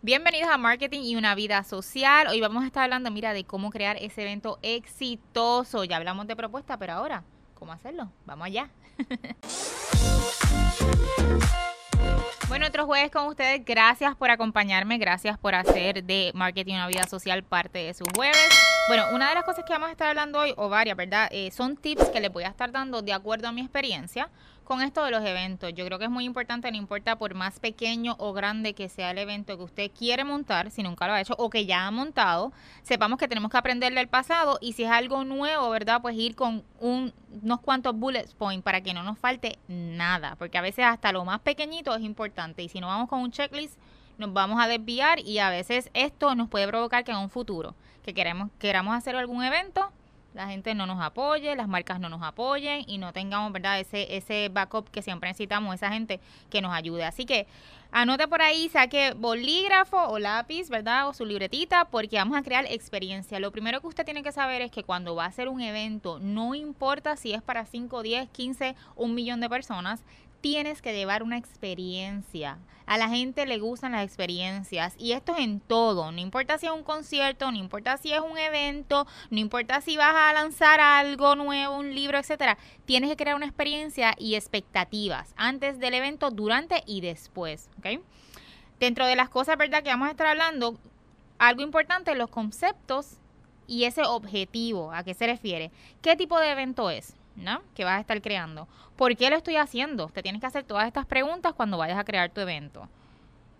Bienvenidos a Marketing y una vida social. Hoy vamos a estar hablando, mira, de cómo crear ese evento exitoso. Ya hablamos de propuesta, pero ahora, ¿cómo hacerlo? Vamos allá. Bueno, otro jueves con ustedes. Gracias por acompañarme. Gracias por hacer de Marketing una vida social parte de sus jueves. Bueno, una de las cosas que vamos a estar hablando hoy, o varias, ¿verdad? Eh, son tips que les voy a estar dando de acuerdo a mi experiencia con esto de los eventos. Yo creo que es muy importante, no importa por más pequeño o grande que sea el evento que usted quiere montar, si nunca lo ha hecho o que ya ha montado, sepamos que tenemos que aprender del pasado y si es algo nuevo, ¿verdad? Pues ir con unos cuantos bullet points para que no nos falte nada, porque a veces hasta lo más pequeñito es importante y si no vamos con un checklist nos vamos a desviar y a veces esto nos puede provocar que en un futuro que queremos queramos hacer algún evento la gente no nos apoye, las marcas no nos apoyen y no tengamos, ¿verdad? Ese, ese backup que siempre necesitamos, esa gente que nos ayude. Así que anote por ahí, saque bolígrafo o lápiz, ¿verdad? O su libretita, porque vamos a crear experiencia. Lo primero que usted tiene que saber es que cuando va a hacer un evento, no importa si es para 5, 10, 15, un millón de personas, tienes que llevar una experiencia. A la gente le gustan las experiencias y esto es en todo, no importa si es un concierto, no importa si es un evento, no importa si vas a lanzar algo nuevo, un libro, etcétera. Tienes que crear una experiencia y expectativas antes del evento, durante y después. Dentro de las cosas, ¿verdad? Que vamos a estar hablando, algo importante, los conceptos y ese objetivo, ¿a qué se refiere? ¿Qué tipo de evento es? ¿No? que vas a estar creando. ¿Por qué lo estoy haciendo? Te tienes que hacer todas estas preguntas cuando vayas a crear tu evento.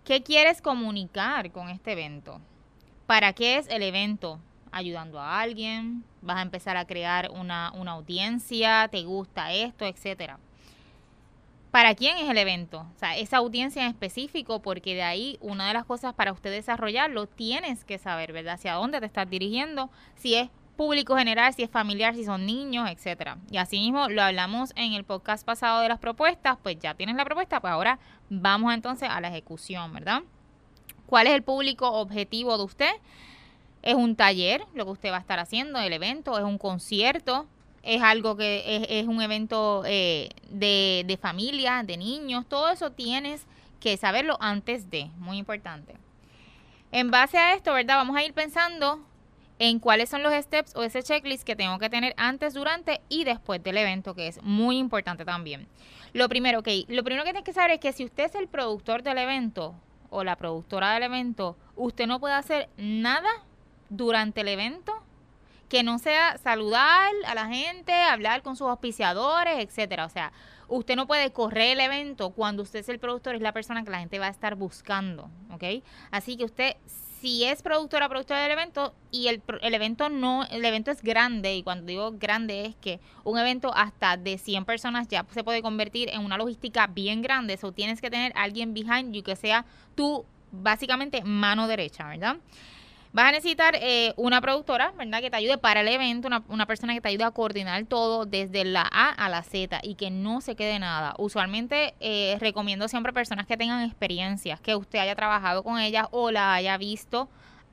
¿Qué quieres comunicar con este evento? ¿Para qué es el evento? ¿Ayudando a alguien? ¿Vas a empezar a crear una, una audiencia? ¿Te gusta esto? Etcétera. ¿Para quién es el evento? O sea, esa audiencia en específico, porque de ahí una de las cosas para usted desarrollarlo, tienes que saber, ¿verdad? Hacia dónde te estás dirigiendo, si es público general, si es familiar, si son niños, etcétera. Y así mismo lo hablamos en el podcast pasado de las propuestas, pues ya tienes la propuesta, pues ahora vamos entonces a la ejecución, ¿verdad? ¿Cuál es el público objetivo de usted? ¿Es un taller, lo que usted va a estar haciendo, el evento? ¿Es un concierto? ¿Es algo que es, un evento eh, de, de familia, de niños? Todo eso tienes que saberlo antes de, muy importante. En base a esto, ¿verdad? Vamos a ir pensando en cuáles son los steps o ese checklist que tengo que tener antes, durante y después del evento, que es muy importante también. Lo primero, okay, lo primero que tienes que saber es que si usted es el productor del evento o la productora del evento, usted no puede hacer nada durante el evento que no sea saludar a la gente, hablar con sus auspiciadores, etcétera. O sea, usted no puede correr el evento cuando usted es el productor, es la persona que la gente va a estar buscando. Así que usted si es productora, productora del evento y el, el, evento no, el evento es grande y cuando digo grande es que un evento hasta de 100 personas ya se puede convertir en una logística bien grande, eso tienes que tener alguien behind you que sea tu básicamente mano derecha, ¿verdad? Vas a necesitar eh, una productora, ¿verdad? Que te ayude para el evento, una, persona que te ayude a coordinar todo desde la A a la Z y que no se quede nada. Usualmente eh, recomiendo siempre personas que tengan experiencias, que usted haya trabajado con ellas o la haya visto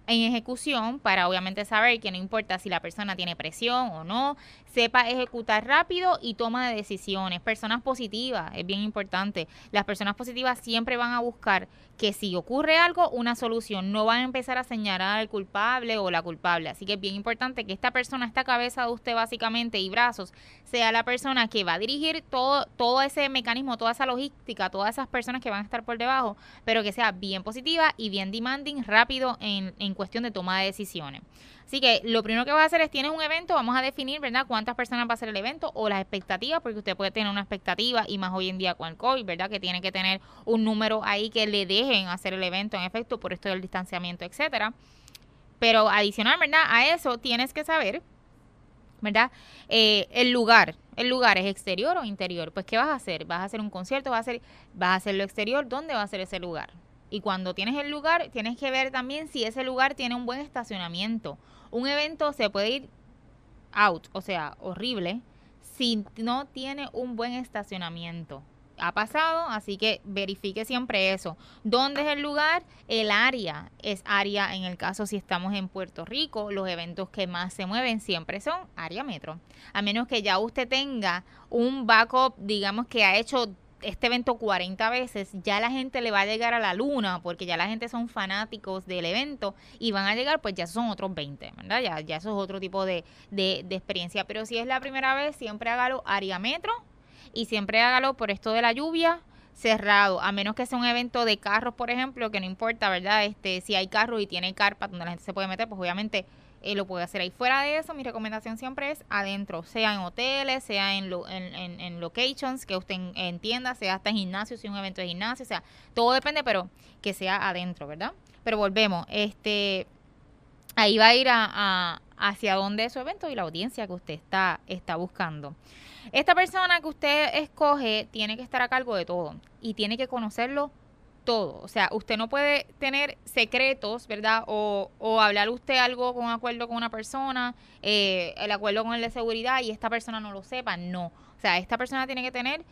en ejecución para obviamente saber que no importa si la persona tiene presión o no, sepa ejecutar rápido y toma de decisiones. Personas positivas, es bien importante. Las personas positivas siempre van a buscar que si ocurre algo, una solución. No van a empezar a señalar al culpable o la culpable. Así que es bien importante que esta persona, esta cabeza de usted básicamente y brazos, sea la persona que va a dirigir todo, todo ese mecanismo, toda esa logística, todas esas personas que van a estar por debajo, pero que sea bien positiva y bien demanding, rápido en, en cuestión de toma de decisiones. Así que lo primero que vas a hacer es, tienes un evento, vamos a definir, ¿verdad? Cuántas personas va a ser el evento o las expectativas, porque usted puede tener una expectativa y más hoy en día con el COVID, ¿verdad? Que tiene que tener un número ahí que le dejen hacer el evento en efecto por esto del distanciamiento, etcétera. Pero adicional, ¿verdad? A eso tienes que saber, ¿verdad? Eh, el lugar. ¿El lugar es exterior o interior? Pues, ¿qué vas a hacer? ¿Vas a hacer un concierto? ¿Vas a, hacer, vas a hacerlo exterior? ¿Dónde va a ser ese lugar? Y cuando tienes el lugar, tienes que ver también si ese lugar tiene un buen estacionamiento. Un evento se puede ir out, o sea, horrible, si no tiene un buen estacionamiento. Ha pasado, así que verifique siempre eso. ¿Dónde es el lugar? El área es área, en el caso si estamos en Puerto Rico, los eventos que más se mueven siempre son área metro. A menos que ya usted tenga un backup, digamos que ha hecho este evento 40 veces, ya la gente le va a llegar a la luna, porque ya la gente son fanáticos del evento y van a llegar, pues ya son otros 20, ¿verdad? Ya, ya eso es otro tipo de, de, de experiencia. Pero si es la primera vez, siempre hágalo área metro y siempre hágalo por esto de la lluvia cerrado, a menos que sea un evento de carros, por ejemplo, que no importa, ¿verdad? Este, si hay carros y tiene carpa donde la gente se puede meter, pues obviamente eh, lo puede hacer ahí. Fuera de eso, mi recomendación siempre es adentro, sea en hoteles, sea en, en, en, locations que usted entienda, sea hasta en gimnasio, si un evento de gimnasio, o sea, todo depende, pero que sea adentro, ¿verdad? Pero volvemos, este, ahí va a ir a, hacia dónde es su evento y la audiencia que usted está, está buscando. Esta persona que usted escoge tiene que estar a cargo de todo y tiene que conocerlo todo. O sea, usted no puede tener secretos, ¿verdad? O, o hablar usted algo con acuerdo con una persona, eh, el acuerdo con el de seguridad y esta persona no lo sepa. No. O sea, esta persona tiene que tener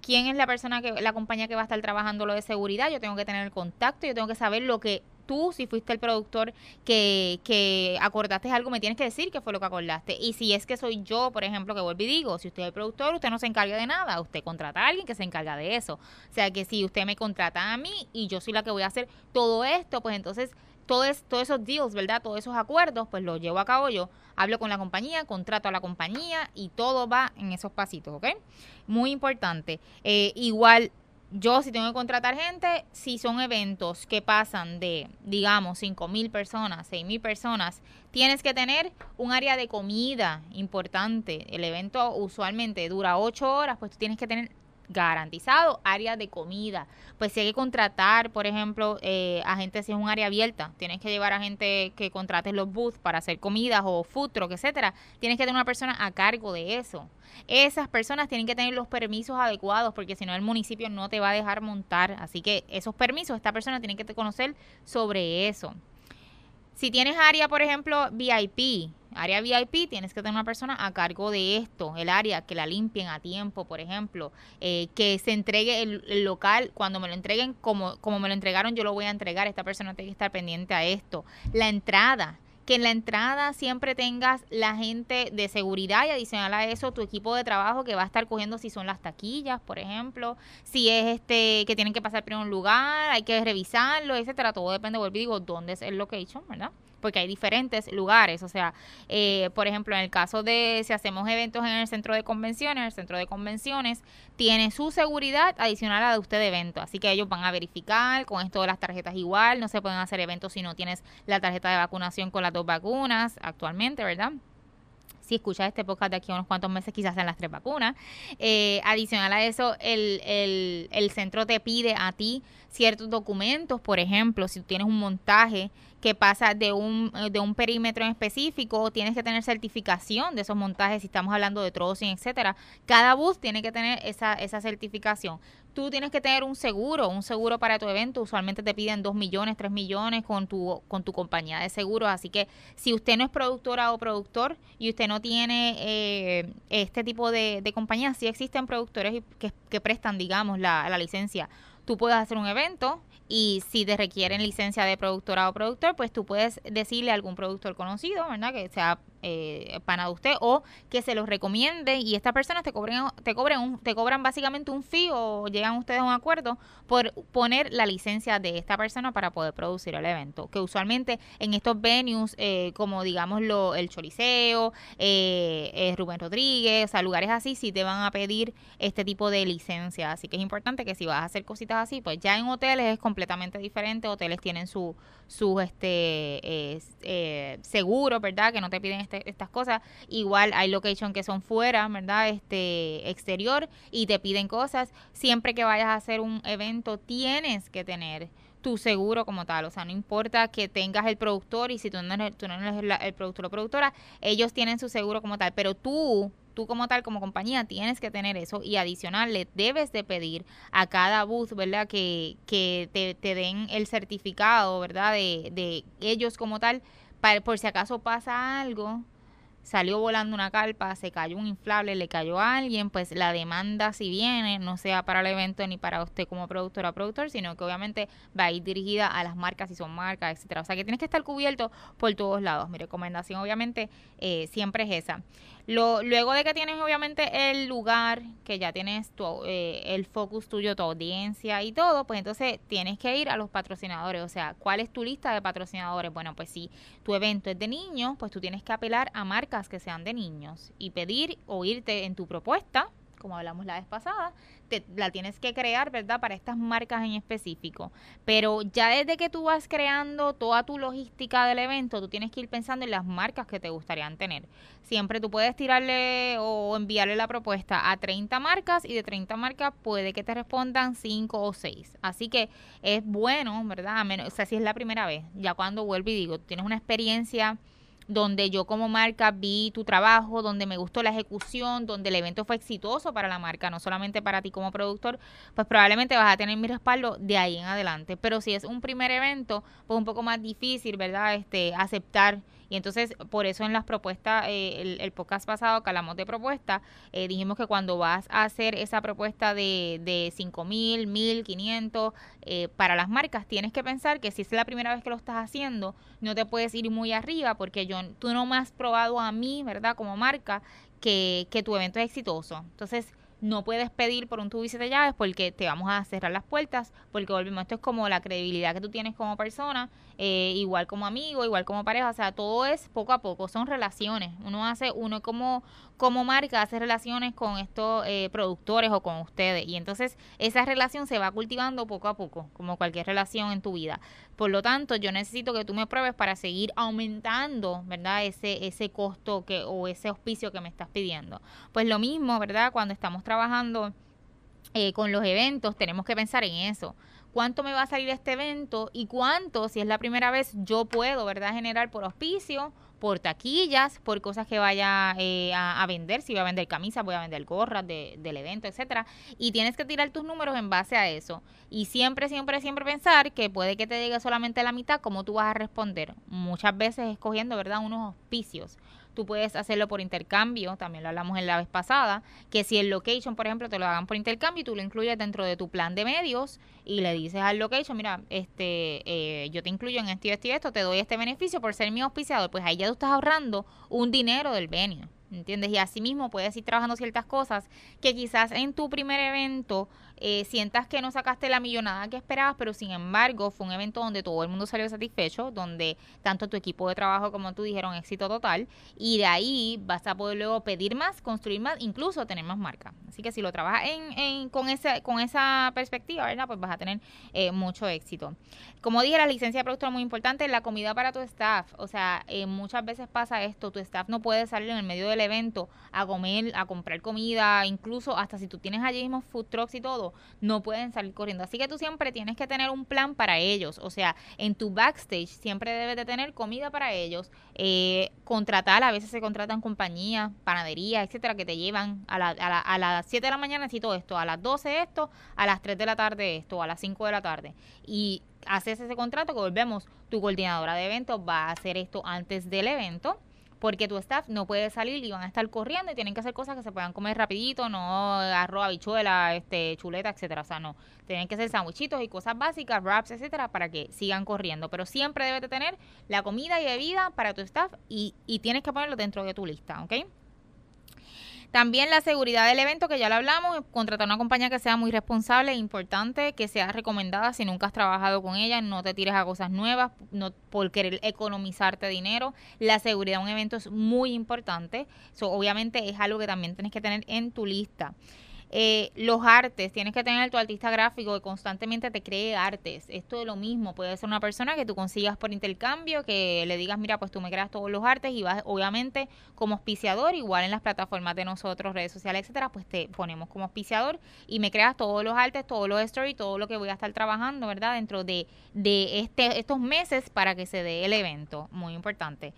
quién es la persona que, la compañía que va a estar trabajando lo de seguridad. Yo tengo que tener el contacto, yo tengo que saber lo que tú, si fuiste el productor que, que acordaste algo, me tienes que decir qué fue lo que acordaste. Y si es que soy yo, por ejemplo, que vuelvo y digo, si usted es el productor, usted no se encarga de nada, usted contrata a alguien que se encarga de eso. O sea que si usted me contrata a mí y yo soy la que voy a hacer todo esto, pues entonces todos, todos esos deals, ¿verdad? Todos esos acuerdos, pues los llevo a cabo yo. Hablo con la compañía, contrato a la compañía y todo va en esos pasitos, ¿ok? Muy importante. Eh, igual yo si tengo que contratar gente, si son eventos que pasan de, digamos, 5 mil personas, 6 mil personas, tienes que tener un área de comida importante. El evento usualmente dura 8 horas, pues tú tienes que tener garantizado área de comida. Pues si hay que contratar, por ejemplo, eh, a gente si es un área abierta, tienes que llevar a gente que contrates los booths para hacer comidas o food etcétera, tienes que tener una persona a cargo de eso. Esas personas tienen que tener los permisos adecuados porque si no el municipio no te va a dejar montar. Así que esos permisos, esta persona tiene que conocer sobre eso. Si tienes área, por ejemplo, VIP, área VIP, tienes que tener una persona a cargo de esto, el área, que la limpien a tiempo, por ejemplo, eh, que se entregue el, local, cuando me lo entreguen, como, como me lo entregaron, yo lo voy a entregar, esta persona tiene que estar pendiente a esto. La entrada, que en la entrada siempre tengas la gente de seguridad y adicional a eso tu equipo de trabajo que va a estar cogiendo si son las taquillas, por ejemplo, si es este que tienen que pasar por un lugar, hay que revisarlo, etcétera, todo depende, vuelvo y digo, dónde es el location, ¿verdad? Porque hay diferentes lugares. O sea, eh, por ejemplo, en el caso de si hacemos eventos en el centro de convenciones, el centro de convenciones tiene su seguridad adicional a la de usted de evento. Así que ellos van a verificar con esto de las tarjetas igual. No se pueden hacer eventos si no tienes la tarjeta de vacunación con las dos vacunas actualmente, ¿verdad? Si escuchas este podcast de aquí a unos cuantos meses, quizás sean las tres vacunas. Eh, adicional a eso, el, el, el centro te pide a ti ciertos documentos, por ejemplo, si tú tienes un montaje que pasa de un, eh, de un perímetro en específico, tienes que tener certificación de esos montajes, si estamos hablando de trocing, etcétera. Cada bus tiene que tener esa, esa certificación. Tú tienes que tener un seguro, un seguro para tu evento. Usualmente te piden 2 millones, 3 millones con tu, con tu compañía de seguros. Así que si usted no es productora o productor y usted no tiene eh, este tipo de, de compañías, sí existen productores que, que prestan, digamos, la, la licencia. Tú puedes hacer un evento y si te requieren licencia de productora o productor, pues tú puedes decirle a algún productor conocido, ¿verdad? Que sea eh, pana de usted o que se los recomiende y estas personas te cobren, te cobran un, te cobran básicamente un fee o llegan ustedes a un acuerdo por poner la licencia de esta persona para poder producir el evento. Que usualmente en estos venues, eh, como digamos lo, el Choriceo, eh, eh, Rubén Rodríguez, o lugares así, sí te van a pedir este tipo de licencia. Así que es importante que si vas a hacer cositas así, pues ya en hoteles es completamente diferente. Hoteles tienen su, su este, eh, seguro, ¿verdad? Que no te piden este este, estas cosas. Igual hay location que son fuera, ¿verdad? Este exterior y te piden cosas. Siempre que vayas a hacer un evento tienes que tener tu seguro como tal. O sea, no importa que tengas el productor y si tú no eres, tú no eres el productor o productora, ellos tienen su seguro como tal. Pero tú, tú como tal, como compañía, tienes que tener eso y adicional le debes de pedir a cada booth, ¿verdad? Que, que te, te den el certificado, ¿verdad? De, de ellos como tal por si acaso pasa algo, salió volando una carpa, se cayó un inflable, le cayó a alguien, pues la demanda si viene no sea para el evento ni para usted como productora o productor, sino que obviamente va a ir dirigida a las marcas si son marcas, etcétera. O sea que tienes que estar cubierto por todos lados. Mi recomendación obviamente eh, siempre es esa. Lo, luego de que tienes obviamente el lugar, que ya tienes tu, eh, el focus tuyo, tu audiencia y todo, pues entonces tienes que ir a los patrocinadores. O sea, ¿cuál es tu lista de patrocinadores? Bueno, pues si tu evento es de niños, pues tú tienes que apelar a marcas que sean de niños y pedir o irte en tu propuesta como hablamos la vez pasada, te, la tienes que crear, ¿verdad? Para estas marcas en específico. Pero ya desde que tú vas creando toda tu logística del evento, tú tienes que ir pensando en las marcas que te gustarían tener. Siempre tú puedes tirarle o enviarle la propuesta a 30 marcas y de 30 marcas puede que te respondan 5 o 6. Así que es bueno, ¿verdad? o sea, si es la primera vez, ya cuando vuelvo y digo, tienes una experiencia donde yo como marca vi tu trabajo, donde me gustó la ejecución, donde el evento fue exitoso para la marca, no solamente para ti como productor, pues probablemente vas a tener mi respaldo de ahí en adelante. Pero si es un primer evento, pues un poco más difícil, ¿verdad? Este, aceptar y entonces, por eso en las propuestas, eh, el, podcast pasado que de propuestas, eh, dijimos que cuando vas a hacer esa propuesta de, de 5 mil, 1500 eh, para las marcas, tienes que pensar que si es la primera vez que lo estás haciendo, no te puedes ir muy arriba porque yo, tú no me has probado a mí, ¿verdad? Como marca, que, que tu evento es exitoso. Entonces, no puedes pedir por un tubo de llaves porque te vamos a cerrar las puertas, porque volvemos, esto es como la credibilidad que tú tienes como persona, eh, igual como amigo, igual como pareja, o sea, todo es poco a poco, son relaciones. Uno hace, uno como, como marca hace relaciones con estos eh, productores o con ustedes, y entonces esa relación se va cultivando poco a poco, como cualquier relación en tu vida. Por lo tanto, yo necesito que tú me pruebes para seguir aumentando, ¿verdad? Ese, ese costo que, o ese auspicio que me estás pidiendo. Pues lo mismo, ¿verdad? Cuando estamos trabajando eh, con los eventos, tenemos que pensar en eso cuánto me va a salir este evento y cuánto, si es la primera vez, yo puedo, ¿verdad?, generar por auspicio, por taquillas, por cosas que vaya eh, a, vender, si voy a vender camisas, voy a vender gorras del evento, etcétera. Y tienes que tirar tus números en base a eso. Y siempre, siempre, siempre pensar que puede que te llegue solamente la mitad, cómo tú vas a responder. Muchas veces escogiendo, ¿verdad?, unos auspicios. Tú puedes hacerlo por intercambio, también lo hablamos en la vez pasada, que si el location, por ejemplo, te lo hagan por intercambio y tú lo incluyes dentro de tu plan de medios y le dices al location, mira, este, eh, yo te incluyo en esto y esto y esto, te doy este beneficio por ser mi auspiciador, pues ahí ya tú estás ahorrando un dinero del venio. ¿entiendes? Y así mismo puedes ir trabajando ciertas cosas que quizás en tu primer evento eh, sientas que no sacaste la millonada que esperabas, pero sin embargo fue un evento donde todo el mundo salió satisfecho, donde tanto tu equipo de trabajo como tú dijeron éxito total, y de ahí vas a poder luego pedir más, construir más, incluso tener más marca. Así que si lo trabajas en, con, ese, con esa perspectiva, ¿verdad? Pues vas a tener eh, mucho éxito. Como dije, la licencia de productor es muy importante, la comida para tu staff, o sea, eh, muchas veces pasa esto, tu staff no puede salir en el medio del evento a comer, a comprar comida, incluso hasta si tú tienes allí mismo food trucks y todo, no pueden salir corriendo. Así que tú siempre tienes que tener un plan para ellos. O sea, en tu backstage siempre debes de tener comida para ellos. Eh, contratar, a veces se contratan compañías, panaderías, etcétera, que te llevan a, la, a, las 7 de la mañana necesito esto, a las 12 esto, a las 3 de la tarde esto, a las 5 de la tarde. Y haces ese contrato que volvemos, tu coordinadora de eventos va a hacer esto antes del evento porque tu staff no puede salir y van a estar corriendo y tienen que hacer cosas que se puedan comer rapidito, no arroz, habichuela, este, chuleta, etcétera, o sea, no, tienen que ser sandwichitos y cosas básicas, wraps, etcétera, para que sigan corriendo, pero siempre debes de tener la comida y bebida para tu staff y, y tienes que ponerlo dentro de tu lista, ¿ok? También la seguridad del evento, que ya lo hablamos, contratar una compañía que sea muy responsable e importante, que sea recomendada si nunca has trabajado con ella, no te tires a cosas nuevas, no por querer economizarte dinero. La seguridad de un evento es muy importante, eso obviamente es algo que también tienes que tener en tu lista. Eh, los artes, tienes que tener tu artista gráfico que constantemente te cree artes. Esto es lo mismo, puede ser una persona que tú consigas por intercambio, que le digas, mira, pues tú me creas todos los artes y vas, obviamente, como auspiciador, igual en las plataformas de nosotros, redes sociales, etcétera, pues te ponemos como auspiciador y me creas todos los artes, todos los stories, todo lo que voy a estar trabajando, ¿verdad? Dentro de, de este, estos meses para que se dé el evento. Muy importante.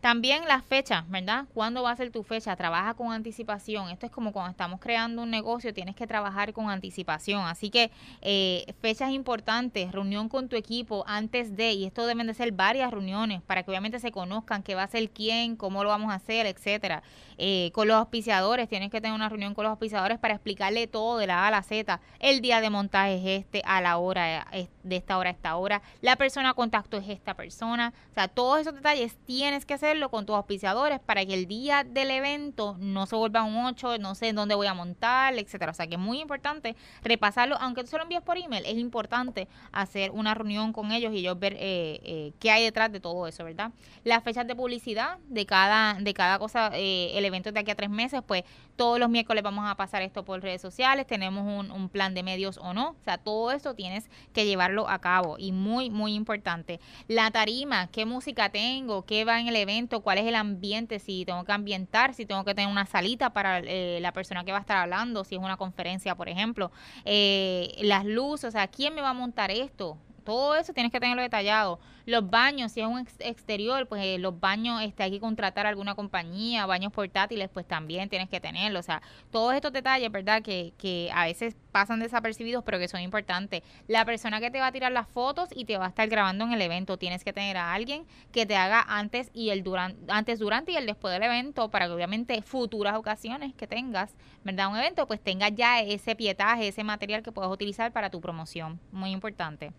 También las fechas, ¿verdad? ¿Cuándo va a ser tu fecha? Trabaja con anticipación. Esto es como cuando estamos creando un negocio, tienes que trabajar con anticipación. Así que eh, fechas importantes, reunión con tu equipo antes de, y esto deben de ser varias reuniones para que obviamente se conozcan qué va a ser quién, cómo lo vamos a hacer, etcétera. Eh, con los auspiciadores, tienes que tener una reunión con los auspiciadores para explicarle todo de la A a la Z. El día de montaje es este, a la hora, de esta hora a esta hora. La persona a contacto es esta persona. O sea, todos esos detalles tienes que hacerlo con tus auspiciadores para que el día del evento no se vuelva un 8, no sé dónde voy a montar, etcétera. O sea, que es muy importante repasarlo, aunque tú se lo envíes por email, es importante hacer una reunión con ellos y ellos ver eh, eh, qué hay detrás de todo eso, ¿verdad? Las fechas de publicidad de cada, de cada cosa, eh, el evento de aquí a tres meses, pues todos los miércoles vamos a pasar esto por redes sociales, tenemos un, un plan de medios o no, o sea, todo esto tienes que llevarlo a cabo y muy, muy importante. La tarima, qué música tengo, qué va en el evento, cuál es el ambiente, si tengo que ambientar, si tengo que tener una salita para eh, la persona que va a estar hablando, si es una conferencia, por ejemplo, eh, las luces, o sea, ¿quién me va a montar esto? Todo eso tienes que tenerlo detallado. Los baños, si es un exterior, pues eh, los baños, este, hay que contratar alguna compañía, baños portátiles, pues también tienes que tenerlo. O sea, todos estos detalles, ¿verdad? Que, que a veces pasan desapercibidos, pero que son importantes. La persona que te va a tirar las fotos y te va a estar grabando en el evento, tienes que tener a alguien que te haga antes y el durante, antes, durante y el después del evento, para que obviamente futuras ocasiones que tengas, ¿verdad? Un evento, pues tengas ya ese pietaje, ese material que puedas utilizar para tu promoción. Muy importante.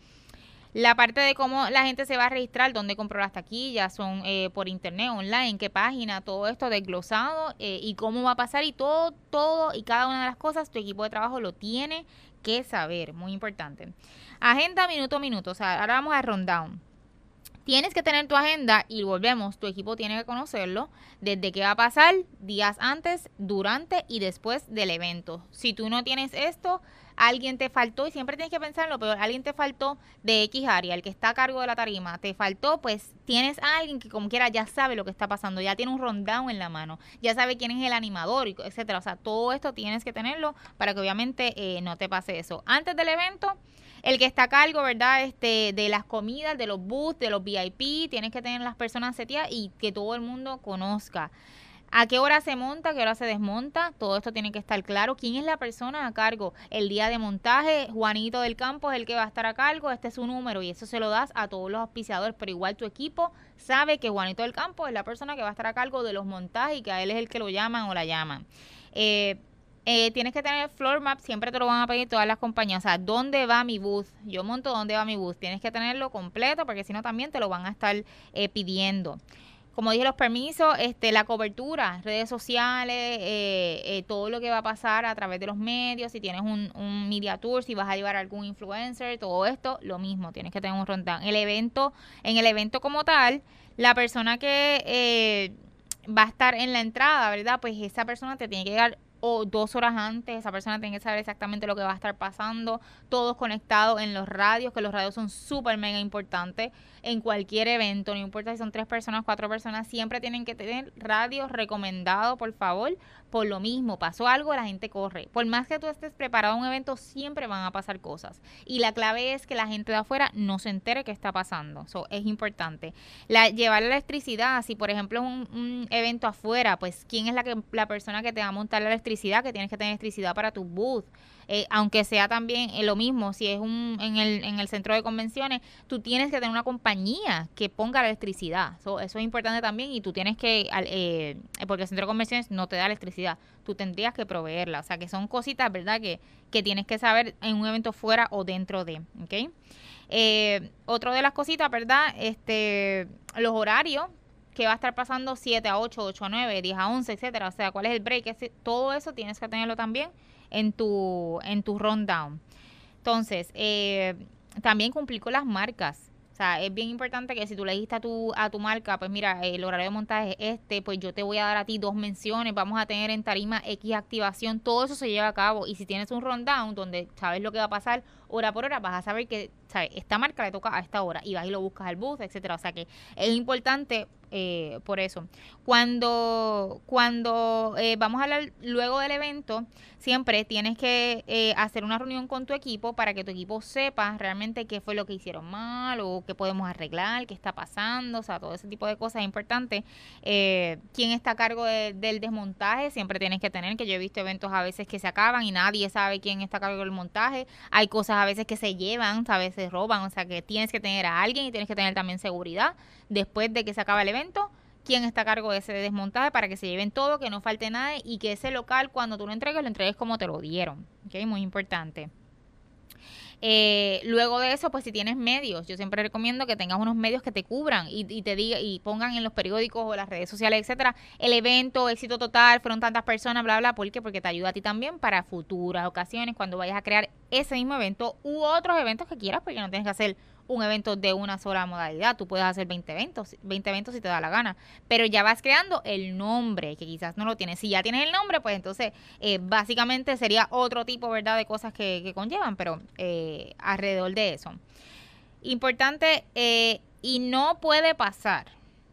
La parte de cómo la gente se va a registrar, dónde compró las taquillas, son eh, por internet, online, qué página, todo esto desglosado eh, y cómo va a pasar y todo, todo y cada una de las cosas, tu equipo de trabajo lo tiene que saber, muy importante. Agenda minuto a minuto, o sea, ahora vamos a rundown. Tienes que tener tu agenda y volvemos, tu equipo tiene que conocerlo desde qué va a pasar días antes, durante y después del evento. Si tú no tienes esto, alguien te faltó, y siempre tienes que pensarlo, pero alguien te faltó de X área, el que está a cargo de la tarima, te faltó, pues tienes a alguien que como quiera ya sabe lo que está pasando, ya tiene un rundown en la mano, ya sabe quién es el animador, etcétera. O sea, todo esto tienes que tenerlo para que obviamente eh, no te pase eso. Antes del evento, el que está a cargo, ¿verdad? Este, de las comidas, de los booths, de los VIP, tienes que tener las personas seteadas y que todo el mundo conozca. ¿A qué hora se monta? ¿A qué hora se desmonta? Todo esto tiene que estar claro. ¿Quién es la persona a cargo? El día de montaje, Juanito del Campo es el que va a estar a cargo, este es su número y eso se lo das a todos los auspiciadores, pero igual tu equipo sabe que Juanito del Campo es la persona que va a estar a cargo de los montajes y que a él es el que lo llaman o la llaman. Eh, eh, tienes que tener floor map, siempre te lo van a pedir todas las compañías. O sea, ¿dónde va mi booth? Yo monto dónde va mi booth. Tienes que tenerlo completo porque si no también te lo van a estar eh, pidiendo como dije, los permisos, este, la cobertura, redes sociales, eh, eh, todo lo que va a pasar a través de los medios, si tienes un, media tour, si vas a llevar algún influencer, todo esto, lo mismo, tienes que tener un rundown. El evento, en el evento como tal, la persona que va a estar en la entrada, ¿verdad? Pues esa persona te tiene que llegar o dos horas antes, esa persona tiene que saber exactamente lo que va a estar pasando, todos conectados en los radios, que los radios son súper mega importantes en cualquier evento, no importa si son tres personas, cuatro personas, siempre tienen que tener radios recomendados, por favor, por lo mismo, pasó algo, la gente corre. Por más que tú estés preparado a un evento, siempre van a pasar cosas. Y la clave es que la gente de afuera no se entere qué está pasando. Eso es importante. La, llevar la electricidad, si por ejemplo es un, evento afuera, pues quién es la, que, la persona que te va a montar la electricidad, que tienes que tener electricidad para tu booth. Eh, aunque sea también eh, lo mismo, si es un, en, el, en el centro de convenciones, tú tienes que tener una compañía que ponga la electricidad. eso es importante también y tú tienes que, eh, porque el centro de convenciones no te da electricidad, tú tendrías que proveerla. O sea, que son cositas, ¿verdad? Que, que tienes que saber en un evento fuera o dentro de, ¿ok? Eh, otro de las cositas, ¿verdad? Este, los horarios que va a estar pasando 7 a 8, 8 a 9, 10 a 11, etcétera. O sea, cuál es el break, todo eso tienes que tenerlo también en tu, en tu rundown. Entonces, eh, también cumplir con las marcas. O sea, es bien importante que si tú le dijiste a tu, a tu marca, pues mira, el horario de montaje es este, pues yo te voy a dar a ti dos menciones, vamos a tener en tarima X activación, todo eso se lleva a cabo. Y si tienes un rundown donde sabes lo que va a pasar, hora por hora, vas a saber que, ¿sabes? Esta marca le toca a esta hora y vas y lo buscas al bus, etcétera. O sea que es importante eh, por eso. Cuando, cuando eh, vamos a hablar luego del evento, siempre tienes que eh, hacer una reunión con tu equipo para que tu equipo sepa realmente qué fue lo que hicieron mal o qué podemos arreglar, qué está pasando, o sea, todo ese tipo de cosas es importante. quién está a cargo del desmontaje, siempre tienes que tener, que yo he visto eventos a veces que se acaban y nadie sabe quién está a cargo del montaje. Hay cosas a veces que se llevan, a veces roban, o sea que tienes que tener a alguien y tienes que tener también seguridad después de que se acaba el evento, quién está a cargo de ese desmontaje para que se lleven todo, que no falte nada y que ese local cuando tú lo entregues, lo entregues como te lo dieron. ¿Ok? Muy importante. Eh, luego de eso, pues si tienes medios, yo siempre recomiendo que tengas unos medios que te cubran y, te diga y pongan en los periódicos o las redes sociales, etcétera, el evento, éxito total, fueron tantas personas, bla, bla, ¿por qué? Porque te ayuda a ti también para futuras ocasiones cuando vayas a crear ese mismo evento u otros eventos que quieras, porque no tienes que hacer un evento de una sola modalidad. Tú puedes hacer 20 eventos, 20 eventos si te da la gana. Pero ya vas creando el nombre, que quizás no lo tienes. Si ya tienes el nombre, pues entonces eh, básicamente sería otro tipo, ¿verdad?, de cosas que, conllevan, pero eh, alrededor de eso. Importante, eh, y no puede pasar,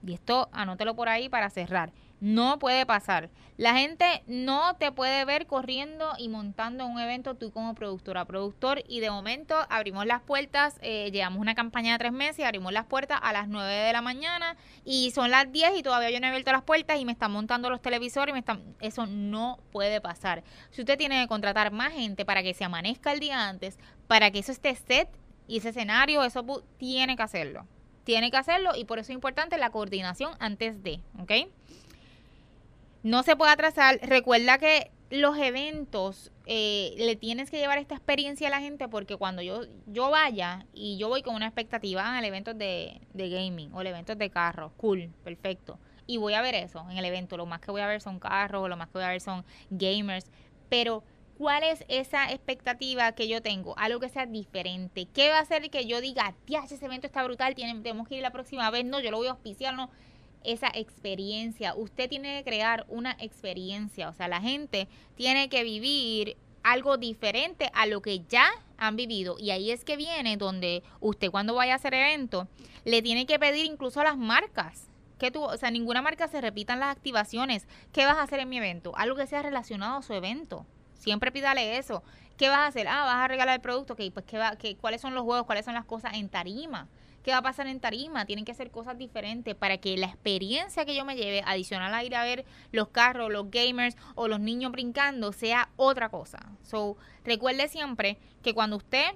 y esto anótelo por ahí para cerrar no puede pasar. La gente no te puede ver corriendo y montando un evento tú como productora, productor y de momento abrimos las puertas, eh, llevamos una campaña de tres meses, abrimos las puertas a las 9 de la mañana y son las 10 y todavía yo no he abierto las puertas y me están montando los televisores y me están... Eso no puede pasar. Si usted tiene que contratar más gente para que se amanezca el día antes, para que eso esté set y ese escenario, eso tiene que hacerlo. Tiene que hacerlo y por eso es importante la coordinación antes de, ¿ok? No se puede atrasar. Recuerda que los eventos eh, le tienes que llevar esta experiencia a la gente porque cuando yo, yo vaya y yo voy con una expectativa al evento de, de gaming o el evento de carros, cool, perfecto. Y voy a ver eso en el evento. Lo más que voy a ver son carros, lo más que voy a ver son gamers. Pero, ¿cuál es esa expectativa que yo tengo? Algo que sea diferente. ¿Qué va a hacer que yo diga, tía, ese evento está brutal, tenemos que ir la próxima vez? No, yo lo voy a auspiciar, no esa experiencia. Usted tiene que crear una experiencia, o sea, la gente tiene que vivir algo diferente a lo que ya han vivido. Y ahí es que viene donde usted cuando vaya a hacer evento, le tiene que pedir incluso a las marcas. Que tú, o sea, ninguna marca se repitan las activaciones. ¿Qué vas a hacer en mi evento? Algo que sea relacionado a su evento. Siempre pídale eso. ¿Qué vas a hacer? Ah, vas a regalar el producto. Ok, pues ¿qué va, qué, ¿cuáles son los juegos? ¿Cuáles son las cosas en tarima? ¿Qué va a pasar en tarima? Tienen que hacer cosas diferentes para que la experiencia que yo me lleve, adicional a ir a ver los carros, los gamers o los niños brincando, sea otra cosa. So, recuerde siempre que cuando usted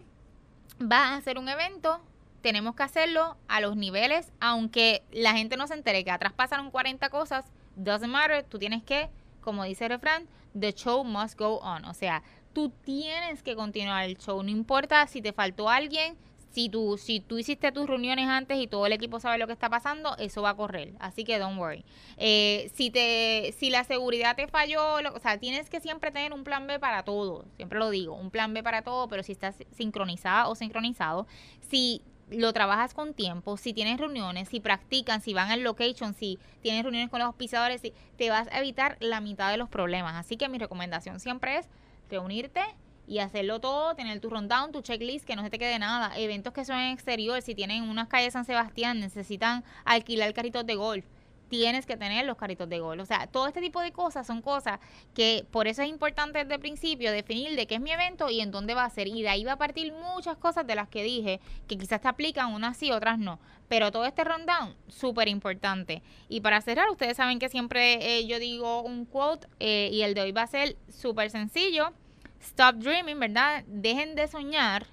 va a hacer un evento, tenemos que hacerlo a los niveles, aunque la gente no se entere que atrás pasaron 40 cosas, doesn't matter, tú tienes que, como dice el refrán, the show must go on. O sea, tú tienes que continuar el show, no importa si te faltó alguien, si tú, si tú hiciste tus reuniones antes y todo el equipo sabe lo que está pasando, eso va a correr. Así que don't worry. Eh, si, te, si la seguridad te falló, o sea, tienes que siempre tener un plan B para todo. Siempre lo digo, un plan B para todo, pero si estás sincronizada o sincronizado, si lo trabajas con tiempo, si tienes reuniones, si practican, si van al location, si tienes reuniones con los auspiciadores, te vas a evitar la mitad de los problemas. Así que mi recomendación siempre es reunirte y hacerlo todo, tener tu rundown, tu checklist, que no se te quede nada. Eventos que son en exterior, si tienen unas calles San Sebastián, necesitan alquilar carritos de golf tienes que tener los carritos de golf. O sea, todo este tipo de cosas son cosas que por eso es importante desde el principio definir de qué es mi evento y en dónde va a ser. Y de ahí va a partir muchas cosas de las que dije que quizás te aplican, unas sí, otras no. Pero todo este rundown, súper importante. Y para cerrar, ustedes saben que siempre eh, yo digo un quote eh, y el de hoy va a ser súper sencillo Stop dreaming, ¿verdad? Dejen de soñar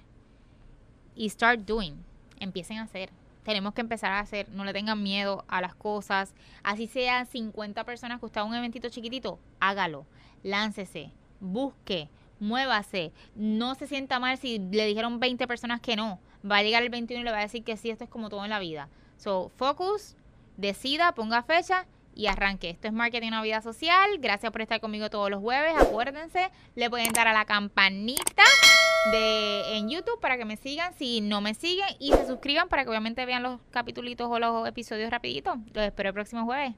y start doing. Empiecen a hacer. Tenemos que empezar a hacer. No le tengan miedo a las cosas. Así sean 50 personas que usted un eventito chiquitito, hágalo. Láncese. Busque. Muévase. No se sienta mal si le dijeron 20 personas que no. Va a llegar el 21 y le va a decir que sí, esto es como todo en la vida. So, focus, decida, ponga fecha y arranque. Esto es Marketing Una Vida Social. Gracias por estar conmigo todos los jueves. Acuérdense, le pueden dar a la campanita de en YouTube para que me sigan si no me siguen y se suscriban para que obviamente vean los capítulos o los episodios rapiditos. Los espero el próximo jueves.